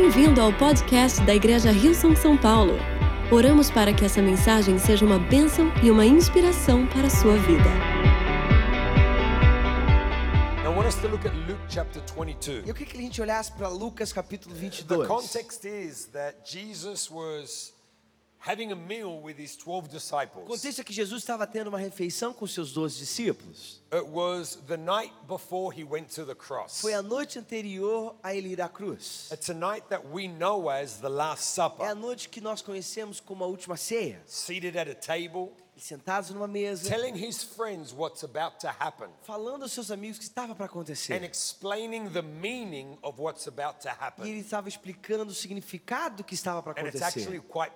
Bem-vindo ao podcast da Igreja Rio São São Paulo. Oramos para que essa mensagem seja uma bênção e uma inspiração para a sua vida. I want us to look at Luke chapter 22. Eu queria que a gente olhasse para Lucas capítulo The 22. context is that Jesus was having a meal with his 12 O disciples. contexto é que Jesus estava tendo uma refeição com seus doze discípulos. It was the night before he went to the cross. Foi a noite anterior a ele ir à cruz. It's a night that we know as the Last É a Supper. noite que nós conhecemos como a última ceia. Seated at a table, Sentados numa mesa, telling his friends what's about to happen falando aos seus amigos o que estava para and acontecer. explaining the meaning of what's about to E happen. ele estava explicando o significado do que estava para And it's actually acontecer. quite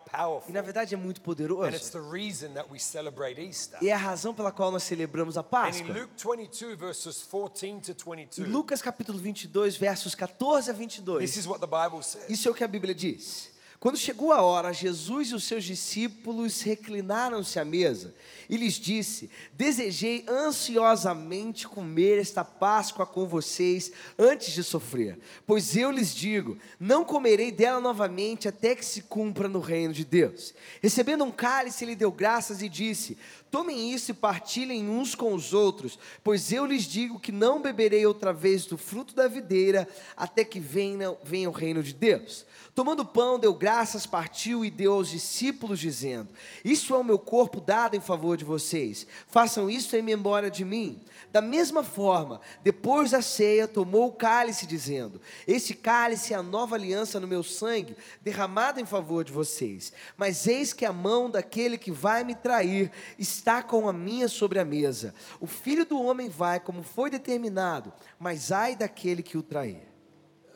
E na verdade é muito And it's poderoso. the reason that we celebrate Easter. E é a razão pela qual nós celebramos a And in Páscoa. Luke 22, verses 14 to Em 22, Lucas capítulo 22, versos 14 a this 22. is what the Bible says. Isso é o que a Bíblia diz. Quando chegou a hora, Jesus e os seus discípulos reclinaram-se à mesa e lhes disse: Desejei ansiosamente comer esta Páscoa com vocês antes de sofrer, pois eu lhes digo: não comerei dela novamente até que se cumpra no reino de Deus. Recebendo um cálice, ele deu graças e disse: Tomem isso e partilhem uns com os outros, pois eu lhes digo que não beberei outra vez do fruto da videira até que venha, venha o reino de Deus. Tomando o pão, deu graças, partiu e deu aos discípulos, dizendo: Isso é o meu corpo dado em favor de vocês. Façam isso em memória de mim. Da mesma forma, depois da ceia, tomou o cálice, dizendo: Este cálice é a nova aliança no meu sangue, derramado em favor de vocês. Mas eis que a mão daquele que vai me trair está com a minha sobre a mesa. O filho do homem vai como foi determinado, mas ai daquele que o trair.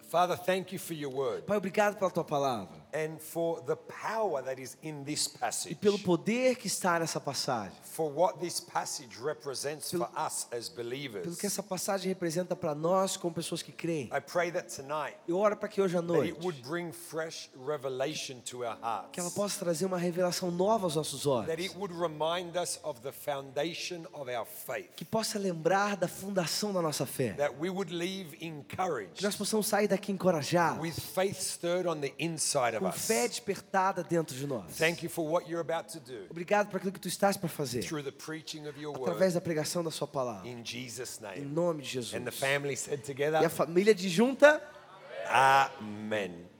Father, thank you for your word Pai, obrigado pela tua palavra and for the power that is in this e passage, pelo poder que está nessa passagem, for what this passage represents for us as pelo believers. que essa passagem representa para nós como pessoas que creem. I pray that tonight Eu oro para que hoje à that noite it would bring fresh revelation to our que ela hearts, possa trazer uma revelação nova aos nossos that olhos, it would remind us of the foundation of our faith, que possa lembrar da fundação da nossa fé, that we would leave que encouraged, nós possamos sair daqui encorajados, with faith stirred on the inside com fé despertada dentro de nós. Obrigado por aquilo que tu estás para fazer, através da pregação da sua palavra, em nome de Jesus. E a família de junta, Amen.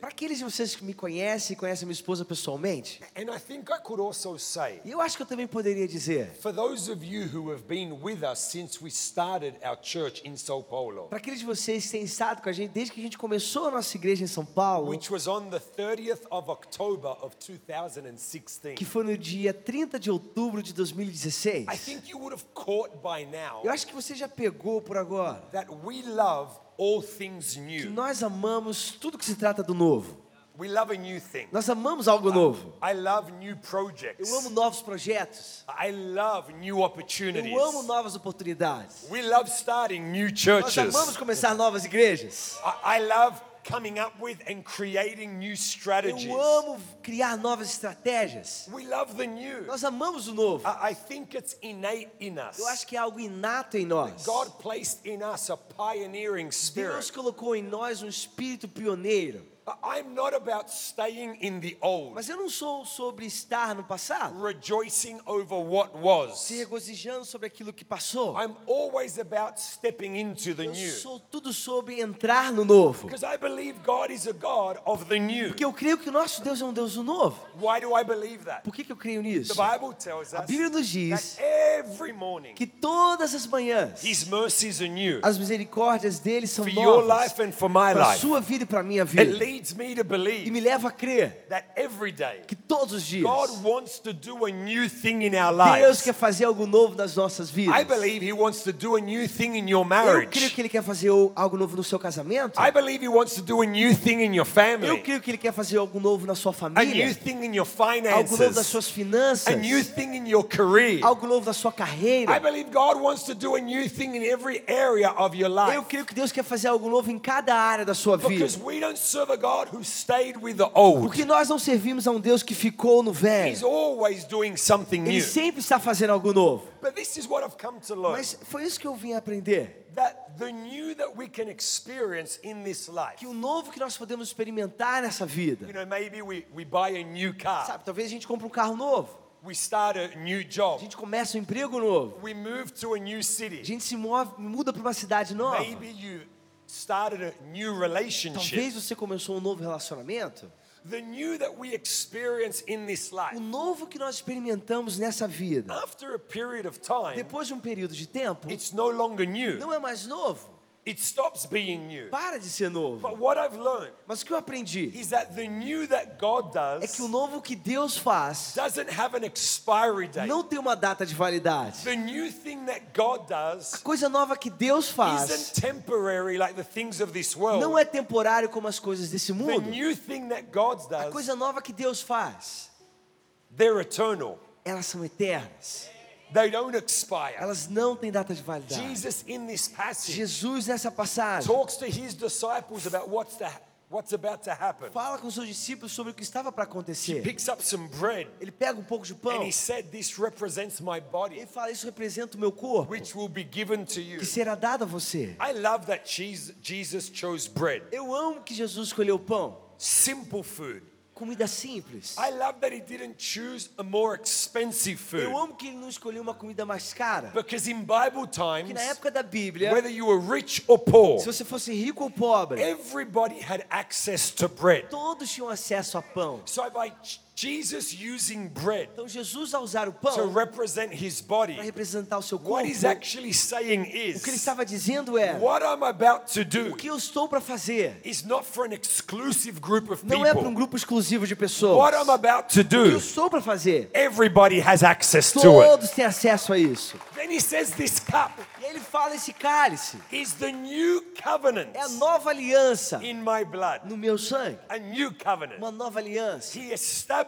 Para aqueles de vocês que me conhecem e conhecem minha esposa pessoalmente, and I think I could also say, e eu acho que eu também poderia dizer, for those of you who have been with us since we started our church in Sao Paulo, para aqueles de vocês que têm estado com a gente desde que a gente começou a nossa igreja em São Paulo, which was on the 30th of October of 2016, que foi no dia 30 de outubro de 2016. I think you would have caught by now Eu acho que você já pegou por agora that we love all things que new. nós amamos tudo que se trata do novo. We love a new thing. Nós amamos algo novo. I love new projects. Eu amo novos projetos. I love new opportunities. Eu amo novas oportunidades. We love starting new Nós churches. amamos começar novas igrejas. I, I love coming up with and creating new strategies. Eu amo criar novas estratégias. We love the new. Nós amamos o novo. I, I think it's innate in us. Eu acho que é algo inato em nós. God placed in us a pioneering Deus spirit. colocou em nós um espírito pioneiro. I'm not about staying in the old, Mas eu não sou sobre estar no passado, rejoicing over what was. se regozijando sobre aquilo que passou. I'm always about stepping into the Eu new. sou tudo sobre entrar no novo. Because I believe God is a God of the new. Porque eu creio que o nosso Deus é um Deus do novo. Why do I believe that? Por que, que eu creio The nisso? Bible tells A us Bíblia nos diz that every morning que todas as manhãs His mercies are new as misericórdias dele são for your novas life and for my para a life. sua vida e para a minha vida. Leads me to E believe me leva a crer that every day que todos os dias God wants to do a new thing in our Deus lives. quer fazer algo novo nas nossas vidas. I believe He wants to do a new thing in your Eu creio marriage. que ele quer fazer algo novo no seu casamento. I believe He wants to do a new thing in your Eu family, creio que ele quer fazer algo novo na sua a new família. thing in your Algo novo finances, suas finanças. a new thing in your career. Algo novo da sua I carreira. believe God wants to do a new thing in every area of your Eu life. creio que Deus quer fazer algo novo em cada área da sua vida. Because we don't serve a God who stayed with the old. Porque nós não servimos a um Deus que ficou no He's velho. always doing something Ele sempre está fazendo algo novo. But this is what I've come to learn. Mas foi isso que eu vim aprender. That the new that we can experience in this life. Que o novo que nós podemos experimentar nessa You vida. know, maybe we, we buy a new car. Sabe, talvez a gente compre um carro novo. We start a new A job. gente começa um emprego novo. We move to a new A city. gente se move, muda para uma cidade nova. Maybe you started a new relationship. Talvez você começou um novo relacionamento. The new that we experience in this O life. novo que nós experimentamos nessa vida. After a period of time, Depois de um período de tempo, it's no longer new. não é mais novo. It stops being new. Para de ser novo. But what I've learned Mas o que eu aprendi is that the new that God é que o does novo que Deus faz doesn't have an expiry date. não tem uma data de validade. The new thing that God A does coisa nova que Deus faz isn't temporary like the things of this não world. é temporário como as coisas desse The mundo. new thing that God A does, coisa nova que Deus faz, they're eternal. elas são eternas. They don't expire. Elas não têm data de validade. Jesus in this passage Jesus nessa passagem talks to his disciples about what's the, what's about to happen. fala com seus discípulos sobre o que estava para acontecer. Picks up some bread Ele pega um pouco de pão and he said, "This represents my body, fala isso representa o meu corpo which will be given to you." que será dado a você. I love that Jesus Jesus chose bread, Eu amo que Jesus escolheu pão, simple food. Comida simples. I love that he didn't choose a more expensive food. Eu amo que ele não escolheu uma comida mais cara. Because in Bible Que times, na época da Bíblia, whether you were rich or poor, se você fosse rico ou pobre, everybody had access to bread. todos tinham acesso a pão. So Jesus using bread Então Jesus usar o to pão represent his para body, representar o seu corpo, what he's actually saying o que ele is, estava dizendo é: what I'm about to o do que eu estou para fazer is not for an exclusive group of não é para um people. grupo exclusivo de pessoas. What I'm about to O que eu do, estou para fazer, everybody has access to it. todos têm acesso a isso. Then he says this cup E ele fala: esse cálice is the new covenant é a nova aliança in my blood. no meu sangue, A new covenant. uma nova aliança. He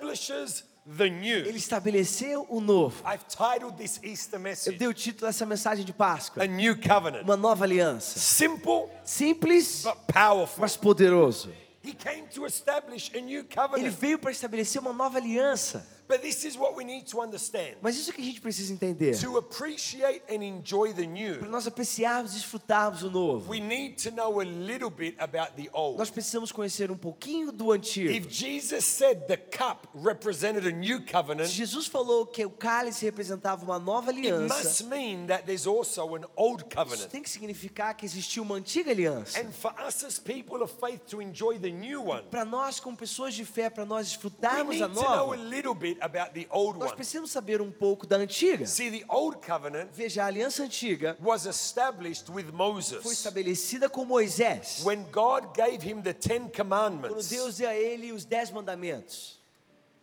establishes the new. Ele estabeleceu o novo. I've titled this Easter Eu message dei o título dessa mensagem de Páscoa: A New Covenant. uma nova aliança. Simple Simples, but powerful. mas poderoso. He came to establish a new Ele covenant. veio para estabelecer uma nova aliança. But this is what we need to understand. Mas isso que a gente precisa entender. To appreciate and enjoy the Para new, nós apreciarmos e desfrutarmos o novo, we need to know a little bit about the old. nós precisamos conhecer um pouquinho do antigo. If Jesus said the cup represented a new Se covenant, Jesus falou que o cálice representava uma nova it aliança, must mean that there's also an old isso covenant. tem que significar que existia uma antiga aliança. And for us as people of faith to enjoy the new one, Para nós, como pessoas de fé, para nós we desfrutarmos need a to know a nova, little bit about the old nós one. precisamos saber um pouco da antiga. See, the old covenant Veja, a aliança antiga was established with foi Moses. estabelecida com Moisés. When God gave him the Ten Quando Commandments. Deus deu a ele os dez mandamentos.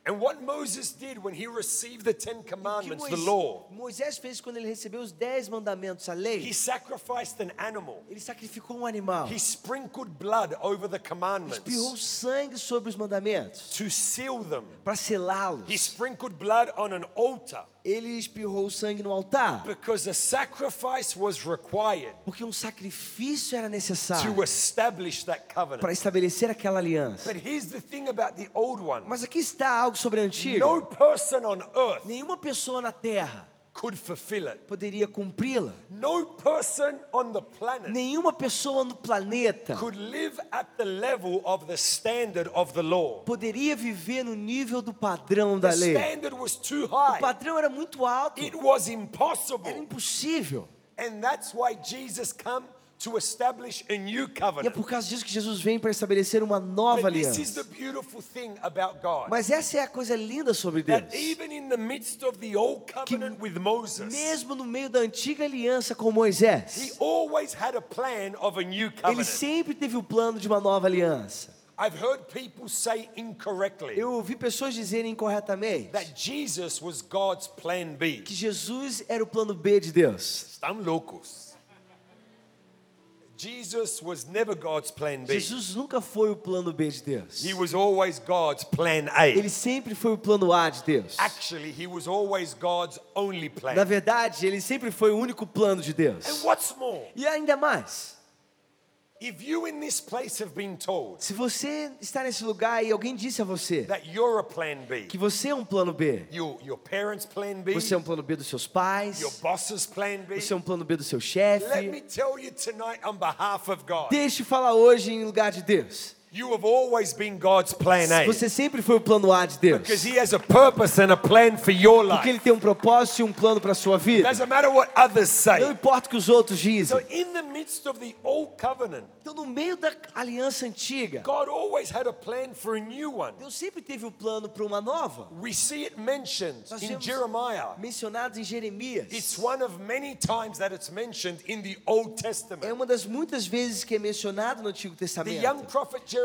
And what Moses did when he received the Ten Commandments, the Moisés, law, Moisés fez quando ele recebeu os dez mandamentos, a lei, he sacrificed an animal. ele sacrificou um animal. He sprinkled blood over the espirrou commandments sangue sobre os mandamentos to seal them. para He selá-los. sprinkled blood on an altar Ele espirrou sangue no altar, because a sacrifice was required porque um sacrifício era necessário to establish that para covenant. estabelecer aquela aliança. But here's the thing about the old one Mas aqui está algo sobre a antiga. no person on earth Nenhuma pessoa na terra could fulfill it. poderia cumpri-la. No person on the planet Nenhuma pessoa no planeta could live at the level of the standard of the law. poderia viver no nível do padrão da The lei. standard was too O high. padrão era muito alto, It was era impossible. impossível. And that's why Jesus come to establish a new E é covenant. por causa disso que Jesus vem para estabelecer uma nova But this is aliança. the beautiful thing about God. Mas essa é a coisa linda sobre Deus. That even in the midst of the old covenant with Moses, Mesmo no meio da antiga aliança com Moisés, he always had a plan of a new ele covenant. sempre teve o plano de uma nova aliança. I've heard people say incorrectly Eu ouvi pessoas dizerem incorretamente that Jesus was God's plan B. que Jesus era o plano B de Deus. Estão loucos. Jesus was never God's plan B. Jesus nunca foi o plano B de Deus. He was always God's plan Ele A. sempre foi o plano A de Deus. Actually, he was always God's only Na plan. verdade, ele sempre foi o único plano de Deus. And what's more, E ainda mais, Se você está nesse lugar e alguém disse a você that you're a plan B, que você é um plano B, your, your parents' plan B, você é um plano B dos seus pais, your boss's plan B, você é um plano B do seu let me chefe, tell you tonight on behalf of God, deixe eu falar hoje em lugar de Deus. You have always been God's plan A. Você sempre foi o plano A de Deus. Because He has a purpose and a plan for your Porque life. Ele tem um propósito e um plano para a sua vida. Doesn't matter what others Não say. importa o que os outros So, dizem. in the midst of the old covenant, Então, no meio da aliança antiga, God always had a plan for a new one. Deus sempre teve um plano para uma nova. We see it mentioned Nós in Jeremiah. mencionados em Jeremias. It's one of many times that it's mentioned in the Old É Testament. uma das muitas vezes que é mencionado no Antigo The young Testamento. prophet Jeremiah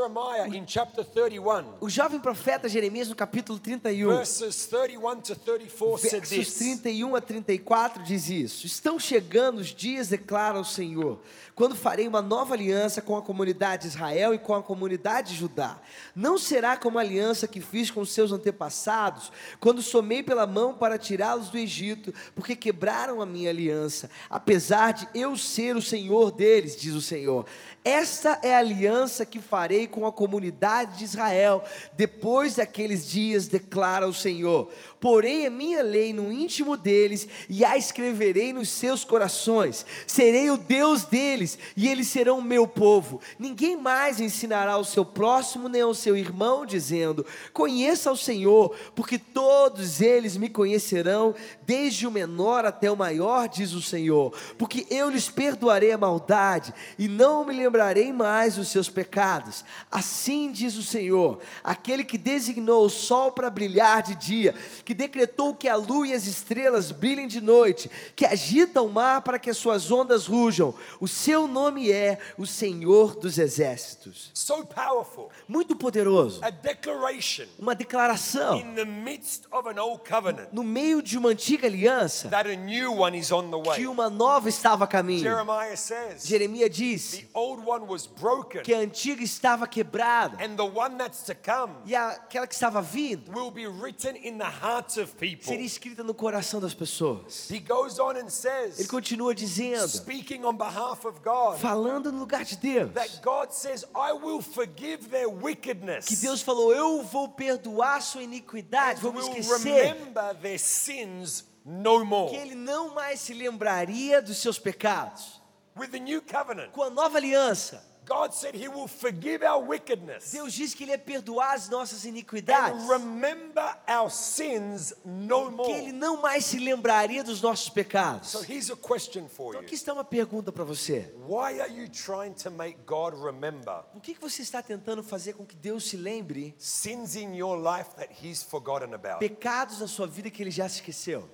in chapter 31, O jovem profeta Jeremias, no capítulo 31, verses 31 to 34, said versos this 31 a 34, diz isso: Estão chegando os dias, declara o Senhor, quando farei uma nova aliança com a comunidade de Israel e com a comunidade de Judá. Não será como a aliança que fiz com os seus antepassados, quando somei pela mão para tirá-los do Egito, porque quebraram a minha aliança, apesar de eu ser o Senhor deles, diz o Senhor. Esta é a aliança que farei com a comunidade de Israel depois daqueles dias, declara o Senhor. Porém, a minha lei no íntimo deles e a escreverei nos seus corações. Serei o Deus deles e eles serão o meu povo. Ninguém mais ensinará ao seu próximo nem ao seu irmão, dizendo: Conheça o Senhor, porque todos eles me conhecerão, desde o menor até o maior, diz o Senhor. Porque eu lhes perdoarei a maldade e não me lembrarei mais dos seus pecados. Assim diz o Senhor, aquele que designou o sol para brilhar de dia, que decretou que a lua e as estrelas brilhem de noite, que agita o mar para que as suas ondas rujam. O seu nome é o Senhor dos Exércitos. so powerful. Muito poderoso. A declaration Uma declaração in the midst of an old covenant no meio de uma antiga aliança that a new one is on the que way. uma nova estava a caminho. Jeremiah says Jeremias diz the old one was broken que a antiga estava quebrada and the one that's to come e aquela que estava vindo will be written in the hearts of people. seria escrita no coração das pessoas. He goes on and Ele says, continua dizendo, speaking on behalf of God, falando no lugar de Deus, that God says, I will forgive their wickedness. que Deus falou: Eu vou perdoar sua iniquidade, and vou esquecer. remember their sins no more. Que Ele não mais se lembraria dos seus pecados. With the new covenant, Com a nova aliança, God said He will forgive our wickedness Deus diz que Ele ia perdoar as nossas iniquidades. and remember our sins no Que Ele more. não mais se lembraria dos nossos pecados. So here's a question for Então aqui está uma pergunta para você. Why are you trying to make God remember O que que você está tentando fazer com que Deus se lembre sins in your life that He's forgotten about? pecados na sua vida que Ele já se esqueceu?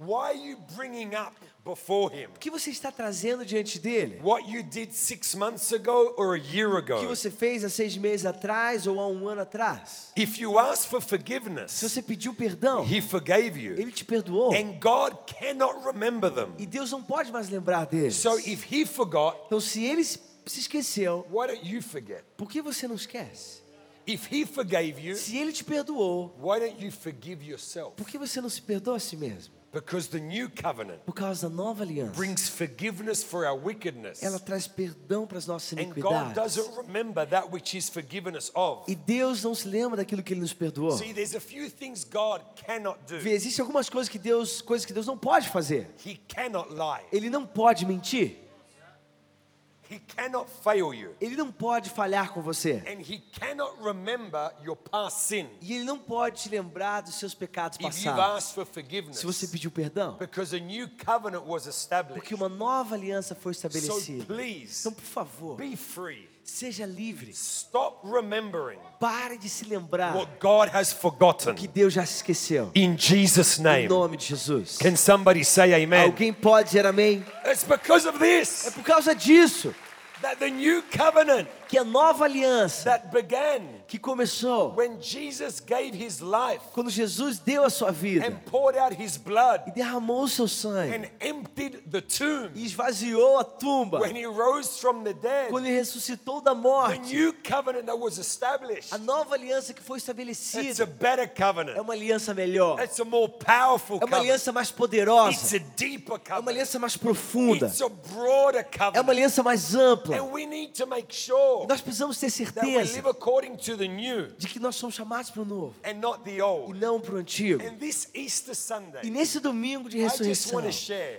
Why are you bringing up before Him O que você está trazendo diante dele? what you did six months ago or a year O que ago? você fez há seis meses atrás ou há um ano atrás? If you ask for Se forgiveness, você pediu perdão, He forgave you. ele te perdoou. And God cannot remember them. E Deus não pode mais lembrar deles. So if He forgot, Então, se ele se se esqueceu, why don't you forget? por que você não esquece? If He forgave you, Se ele te perdoou, why don't you forgive yourself? por que você não se perdoa a si mesmo? Because the new covenant Por causa da nova aliança. brings forgiveness for our wickedness. Ela traz perdão para as nossas And God iniquidades. doesn't remember that which He's forgiven us of. E Deus não se lembra daquilo que ele nos perdoou. See, there's a few things God cannot do. Vê, Existem algumas coisas que Deus, coisas que Deus não pode fazer. He cannot lie. Ele não pode mentir. He cannot fail you. Ele não pode falhar com você. And He cannot remember your past sin E ele não pode te lembrar dos seus pecados passados. asked for forgiveness. Se você pediu perdão, Because a new covenant was established. porque uma nova aliança foi So estabelecida. please Então, por favor, be free. Seja livre. Stop remembering Pare de se lembrar what God has forgotten. que Deus já esqueceu. In Jesus' Em name. nome de Jesus. Can somebody say amen? Alguém pode dizer amém? It's because of É this por causa disso that the new covenant que a nova aliança that began que começou when Jesus gave his life quando Jesus deu a sua vida and poured out his blood e derramou o seu sangue and emptied the tomb e esvaziou a tumba, when he rose from the dead. quando ele ressuscitou da morte, new covenant that was established. a nova aliança que foi It's a estabelecida é uma aliança melhor, It's a more powerful é uma covenant. aliança mais It's poderosa, a deeper é uma covenant. aliança mais profunda, It's a broader é uma aliança mais ampla. Sure Nós precisamos ter certeza de que nós somos chamados para o novo and not the e não para o antigo. And this Easter E Sunday, nesse domingo de ressurreição,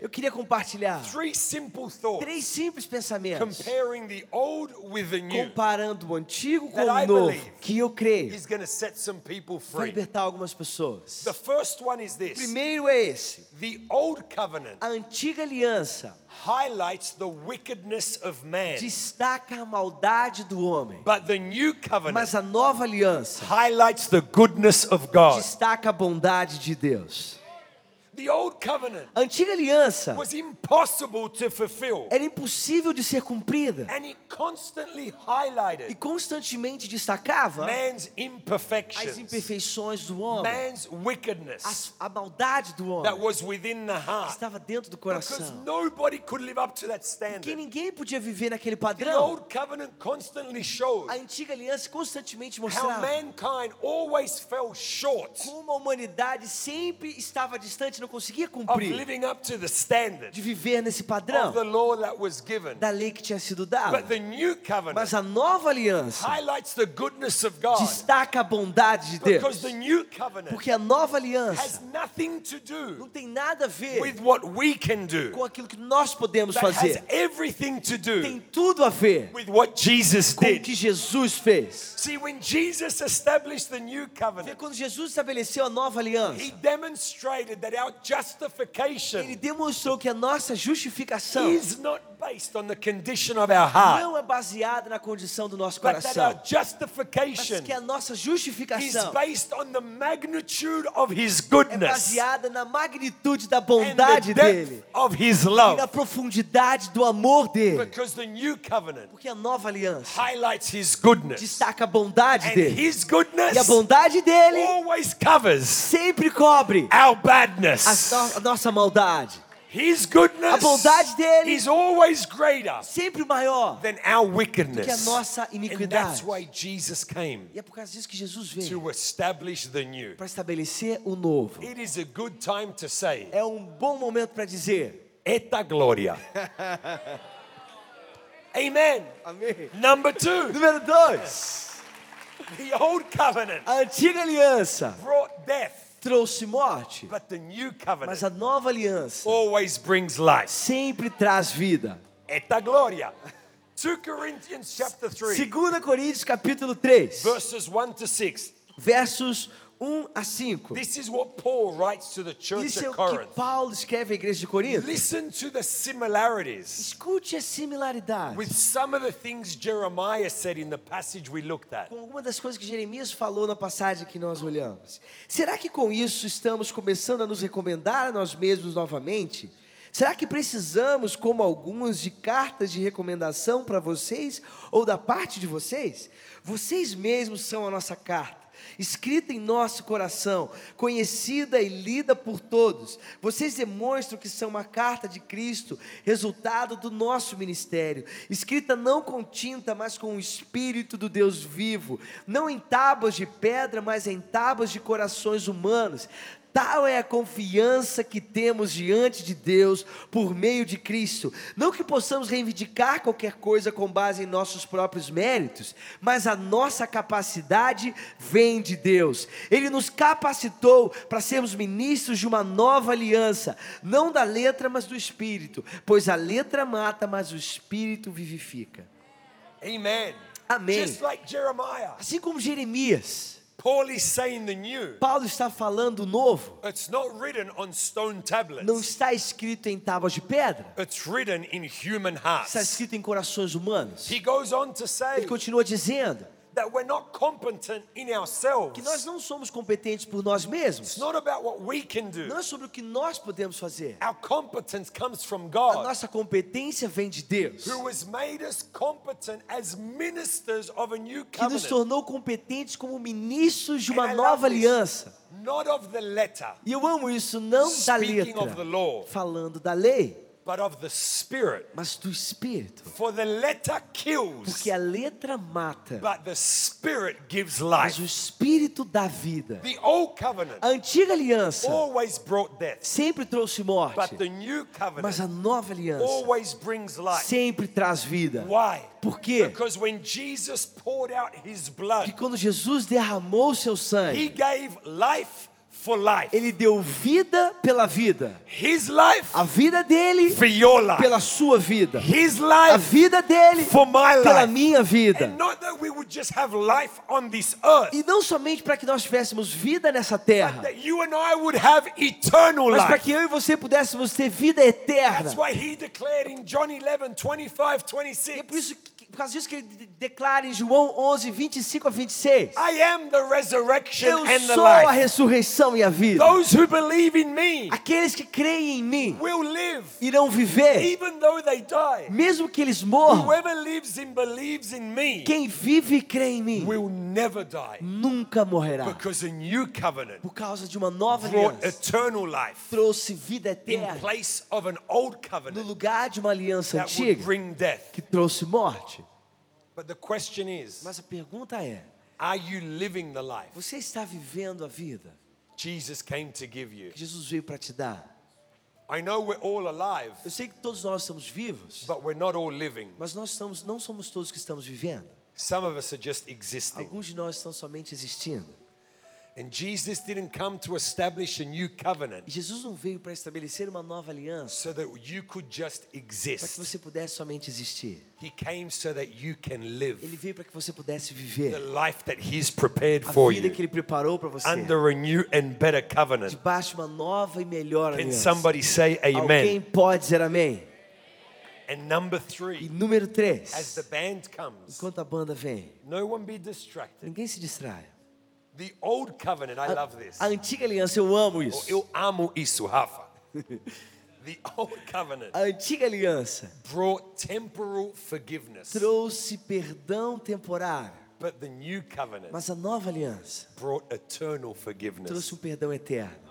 eu queria compartilhar três simples pensamentos, comparing the old with the new comparando o antigo com o novo, que eu creio is going to set some people vai free. libertar algumas pessoas. The first one is O this primeiro é esse: the old covenant a antiga aliança highlights the wickedness of man, destaca a maldade do homem, but the new covenant mas a nova aliança highlights the goodness of God. destaca a bondade de Deus. The old covenant A antiga aliança was impossible to fulfill, era impossível de ser cumprida and it constantly e highlighted constantemente destacava man's as imperfections, imperfeições do homem, man's wickedness as- a maldade do that homem was within the que estava dentro do Because coração. nobody could live up to that Que standard. ninguém podia viver naquele The padrão. old covenant constantly showed A antiga aliança constantemente how mostrava mankind always fell short como a humanidade sempre estava distante, não conseguia cumprir, living up to the standard de viver nesse padrão da lei que tinha sido dada. Mas a nova aliança destaca a bondade de Deus. Porque a nova aliança não tem nada a ver com aquilo que nós podemos fazer. Tem do tudo a ver com o que Jesus fez. See, when Jesus established the new Vê, covenant, Quando Jesus estabeleceu a nova aliança, ele demonstrou que a nossa justificação is not based on the condition of our heart, não é baseada na condição do nosso coração, mas que a nossa is justificação based on the magnitude of his é baseada na magnitude da and bondade dele depth of his e na profundidade do amor dele. Because the new covenant Porque a nova aliança highlights his goodness. destaca a bondade dele. his E a bondade dele always covers sempre cobre a nossa maldade. His goodness A bondade dele is always greater sempre maior than our do que a wickedness. nossa And that's iniquidade. why Jesus came E é por causa disso que Jesus veio to establish the new. para estabelecer o novo. It is a good time to say, É um bom momento para dizer. Eta Gloria. Amen. Amém. Number two, Número dois. the old covenant A antiga aliança brought death, trouxe morte, but the new mas covenant a nova aliança always brings life. sempre traz vida. Eta Gloria. 2 Corinthians chapter 3, 2 Coríntios capítulo 3, verses 1 to 6. versos 1 a 5. This is what Paul writes to the church Isso é o que. Paulo escreve à igreja de Corinto. Listen to the similarities Escute a similaridade with some of the things Jeremiah said in the passage we looked at. com alguma das coisas que Jeremias falou na passagem que nós olhamos. Será que com isso estamos começando a nos recomendar a nós mesmos novamente? Será que precisamos, como alguns, de cartas de recomendação para vocês ou da parte de vocês? Vocês mesmos são a nossa carta. Escrita em nosso coração, conhecida e lida por todos, vocês demonstram que são uma carta de Cristo, resultado do nosso ministério, escrita não com tinta, mas com o Espírito do Deus vivo, não em tábuas de pedra, mas em tábuas de corações humanos. Tal é a confiança que temos diante de Deus por meio de Cristo. Não que possamos reivindicar qualquer coisa com base em nossos próprios méritos, mas a nossa capacidade vem de Deus. Ele nos capacitou para sermos ministros de uma nova aliança, não da letra, mas do espírito, pois a letra mata, mas o espírito vivifica. Amém. Jeremiah, Assim como Jeremias, Paul is saying the new. Paulo está falando o novo. It's not written on stone Não tablets. está escrito em tábuas de pedra. It's written in human está hearts. escrito em corações humanos. He goes on to say Ele continua dizendo that we're not competent in ourselves. que nós não somos competentes por nós mesmos. It's not about what we can do. Não é sobre o que nós podemos fazer. Our competence comes from A God, nossa competência vem de Deus, who has made us competent as ministers of a new que nos covenant. tornou competentes como ministros de uma nova aliança. Not of the letter, E eu amo isso, não da Speaking of the letra, law. falando da lei, but of the Spirit. mas do Espírito. For the letter kills, Porque a letra mata, but the Spirit gives mas o life. Espírito dá vida. The old covenant A antiga aliança always brought death, sempre trouxe morte, but the new mas a covenant nova aliança always brings life. sempre traz vida. Why? Por quê? Because when Jesus poured out his Porque blood, quando Jesus derramou seu he sangue, gave life for life. ele deu vida pela vida. His life A vida dele for your life. pela sua vida. His A life vida dele for my pela life. minha vida. And not that we would just have life on this earth, E não somente para que nós tivéssemos vida nessa terra, that you and I would have eternal mas para que eu e você pudéssemos ter vida That's eterna. why he declared in John 11, 25, E é por 26, isso que, por causa disso que ele de- declara em João 11, 25 a 26. I am the resurrection Eu and the sou a ressurreição e a vida. Those who believe in me Aqueles que creem em mim will live, irão viver, even though they die. mesmo que eles morram. Whoever lives and believes in me Quem vive e crê em mim will never die, nunca morrerá. because a new covenant Por causa de uma nova brought aliança, eternal life trouxe vida in eterna place of an old no covenant lugar de uma aliança that would antiga bring death. que trouxe morte. But the question is, Mas a pergunta é: are you living the life você está vivendo a vida Jesus came to give you? que Jesus veio para te dar? I know we're all alive, Eu sei que todos nós estamos vivos, but we're not all living. mas nós estamos, não somos todos que estamos vivendo. Some of us are just existing. Alguns de nós estão somente existindo. And Jesus didn't come to establish a new covenant E Jesus não veio para estabelecer uma nova aliança so that you could just para que exist. você pudesse somente existir. He came so that you can live Ele veio para que você pudesse the viver life that He's prepared a for vida you que Ele preparou para você, under a new and better covenant. debaixo de uma nova e melhor Can aliança. somebody say Alguém amen? pode dizer amém? And number E three, número as 3, the band comes, enquanto a banda vem, no one be distracted. ninguém se distraia. The old covenant, I love this. A antiga aliança, eu amo isso. Eu amo isso, Rafa. The old covenant A antiga aliança brought temporal forgiveness, trouxe perdão temporário, but the new covenant mas a nova aliança brought eternal trouxe forgiveness. um perdão eterno.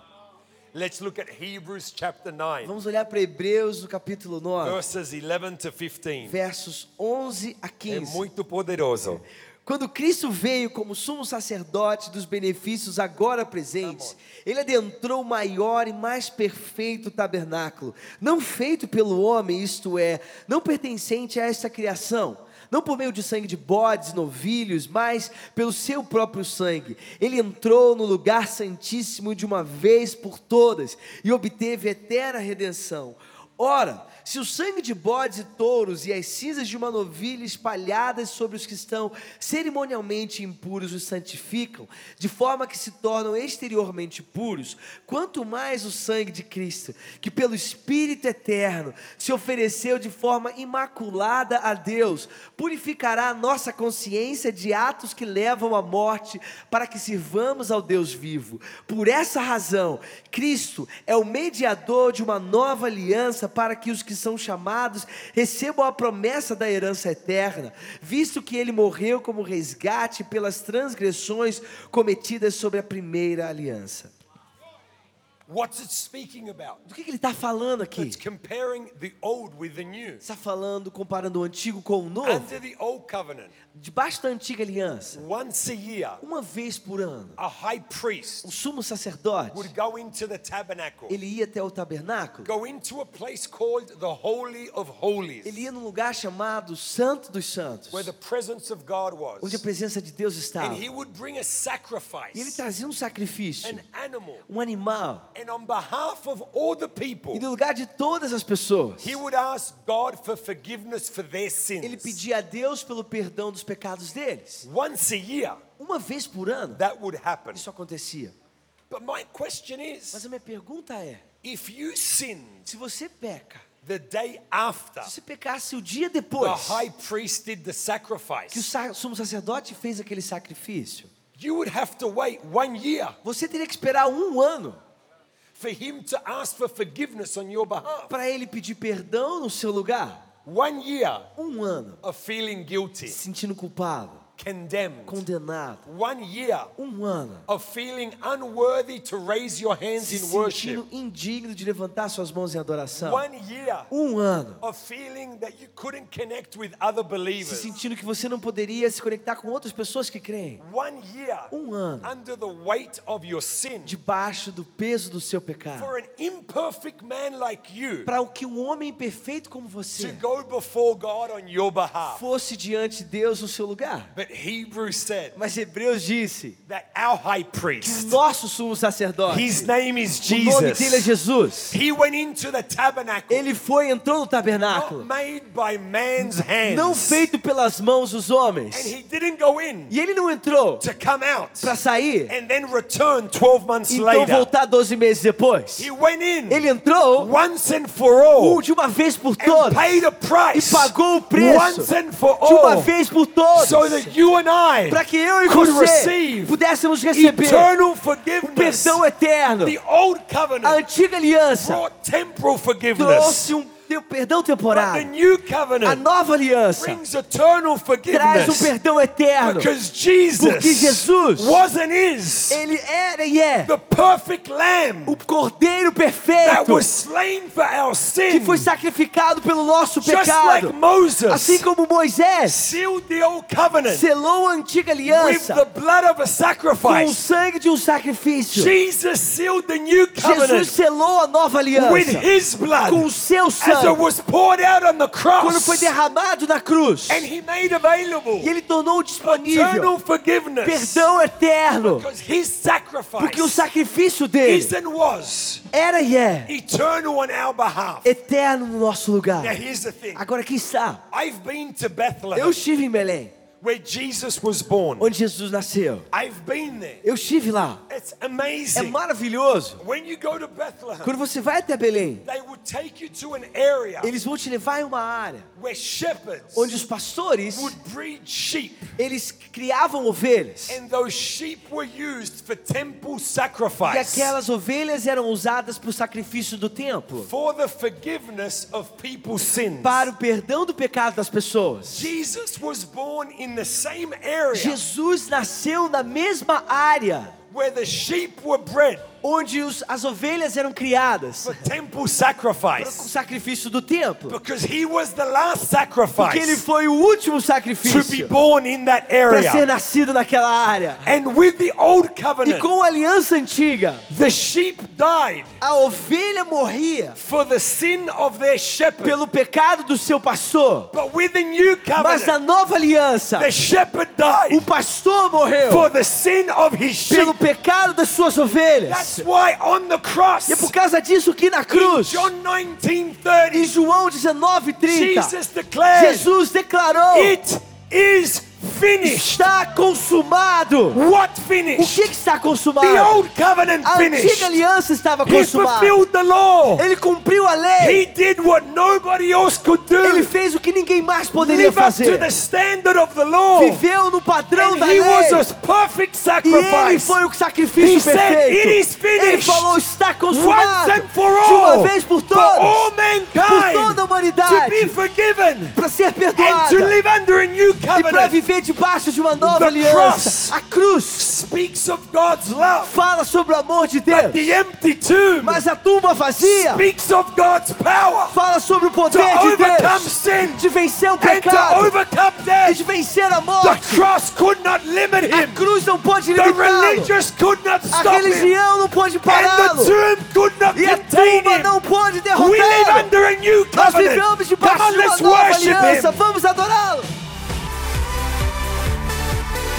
Let's look at Hebrews chapter 9, Vamos olhar para Hebreus no capítulo 9, verses 11 to 15. versos 11 a É 15. muito poderoso. Quando Cristo veio como sumo sacerdote dos benefícios agora presentes, ele adentrou o maior e mais perfeito tabernáculo, não feito pelo homem, isto é, não pertencente a esta criação, não por meio de sangue de bodes, novilhos, mas pelo seu próprio sangue. Ele entrou no lugar santíssimo de uma vez por todas e obteve eterna redenção. Ora, se o sangue de bodes e touros e as cinzas de uma novilha espalhadas sobre os que estão cerimonialmente impuros os santificam, de forma que se tornam exteriormente puros, quanto mais o sangue de Cristo, que pelo Espírito eterno se ofereceu de forma imaculada a Deus, purificará a nossa consciência de atos que levam à morte, para que sirvamos ao Deus vivo. Por essa razão, Cristo é o mediador de uma nova aliança para que os que são chamados recebam a promessa da herança eterna, visto que ele morreu como resgate pelas transgressões cometidas sobre a primeira aliança. What's it speaking about? Do que, que ele está falando aqui? It's comparing the old with the new. Está falando, comparando o antigo com o novo, Under the old covenant, debaixo da antiga aliança, once a year, uma vez por ano, a high priest o sumo sacerdote, would go into the tabernacle, ele ia até o tabernáculo, go into a place called the Holy of Holies, ele ia num lugar chamado Santo dos Santos, where the presence of God onde a was. presença de Deus estava. And he would bring a E ele sacrifice, trazia um sacrifício, an animal, um animal, and on behalf of all the people, e no lugar de todas as pessoas, he would ask God for forgiveness for their ele sins. pedia a Deus pelo perdão dos pecados deles. Once a year, Uma vez por ano, that would happen. isso acontecia. But my question Mas is a minha pergunta é: if you sinned se você peca the day after Se você pecasse o dia the depois high priest did the que o sacrifice, sumo sacerdote fez aquele sacrifício, you would have to wait one year você teria que esperar um ano for him to ask for forgiveness on your behalf. para ele pedir perdão no seu lugar. One year Um ano. of feeling guilty, se sentindo culpado, condemned. condenado. One year Um ano of feeling unworthy to raise your hands se in worship. sentindo indigno de levantar suas mãos em adoração. One year Um ano of feeling that you couldn't connect with other se believers. sentindo que você não poderia se conectar com outras pessoas que creem. One year Um ano under the weight of your sin. debaixo do peso do seu pecado. For an imperfect man like you Para o que um homem perfeito como to você go before God on your behalf. fosse diante de Deus no seu lugar. But Hebrews said Mas Hebreus disse that our high que priest, nosso sumo sacerdote, his name is o nome dele é Jesus. Jesus. He went into the tabernacle, Ele foi, entrou no not tabernáculo, made by man's não hands. feito pelas mãos dos And homens. he didn't go in E ele não entrou to come out para sair and then return 12 months e então later. voltar 12 meses depois. He went in Ele entrou once and for all de uma vez por and todas paid a price e pagou o preço once and for de uma all vez por todas so that and para que eu e você pudéssemos receber o perdão eterno. A antiga aliança trouxe um te- perdão temporário. A nova aliança traz um perdão eterno. Porque Jesus Ele era e é o cordeiro perfeito que foi sacrificado pelo nosso pecado. Assim como Moisés selou a antiga aliança com o sangue de um sacrifício. Jesus selou a nova aliança com o seu sangue was poured out on the quando foi cross, derramado na cruz. and he made available E ele tornou disponível eternal forgiveness perdão eterno, because his porque o sacrifice sacrifício dele era e é eternal on our behalf. eterno no nosso lugar. Now here's the thing. Agora aqui está. I've been to Eu Bethlehem estive em Belém, where Jesus was born. onde Jesus nasceu. I've been there. Eu estive lá. It's É amazing. maravilhoso. When you go to Bethlehem, Quando você vai até Belém, they would take you to an area eles vão te levar em uma área where shepherds onde os pastores, would breed sheep. eles criavam ovelhas. And those sheep were used for temple E sacrifice aquelas ovelhas eram usadas para o sacrifício do templo, for the forgiveness of people's sins. para o perdão do pecado das pessoas. Jesus was born in the same area Jesus nasceu na mesma área where the sheep were bred onde os- as ovelhas eram criadas for temple para o sacrifice sacrifício do templo. because he was the last Porque ele sacrifice foi o último to be sacrifício born in that para ser area. nascido naquela área. And with the old E covenant, com a aliança antiga, the sheep died a ovelha morria for the sin of their shepherd. pelo pecado do seu pastor. But with the new Mas na covenant, nova aliança, the shepherd o died pastor morreu for the sin of his sheep. pelo pecado das suas ovelhas. That's why on the cross, E é por causa disso que na in cruz, John em 19:30, João 19:30, Jesus declared, Jesus declarou: "It is finished." está consumado. What O finished? que, que está consumado? The old covenant A finished. antiga aliança estava He consumada. fulfilled the law. Ele cumpriu a He lei. did what nobody else could Ele do. fez o que ninguém mais poderia Live up to fazer. the standard of the law. Viveu no padrão And da he lei. was a perfect E ele sacrifice. foi o sacrifício He said, "It is perfeito. finished." Ele falou: está Once consumado. and for De uma all. vez por For all todas. Por mankind. toda a To be humanidade. forgiven. Para ser And to live under a new E para covenant. viver debaixo de uma nova The aliança. cross. A cruz Speaks of God's love. fala sobre o amor de Deus. The empty tomb Mas a tumba vazia speaks of God's power fala sobre o poder de Deus. sin De vencer o pecado. E de vencer a The morte. cross could not limit A cruz não pode The limitá-lo. religious could not A religião não pode pará-lo. the tomb could not E a contain tumba him. não pode We live derrotá-lo. under a new Nós vivemos debaixo de uma nova aliança. him. Vamos adorá-lo.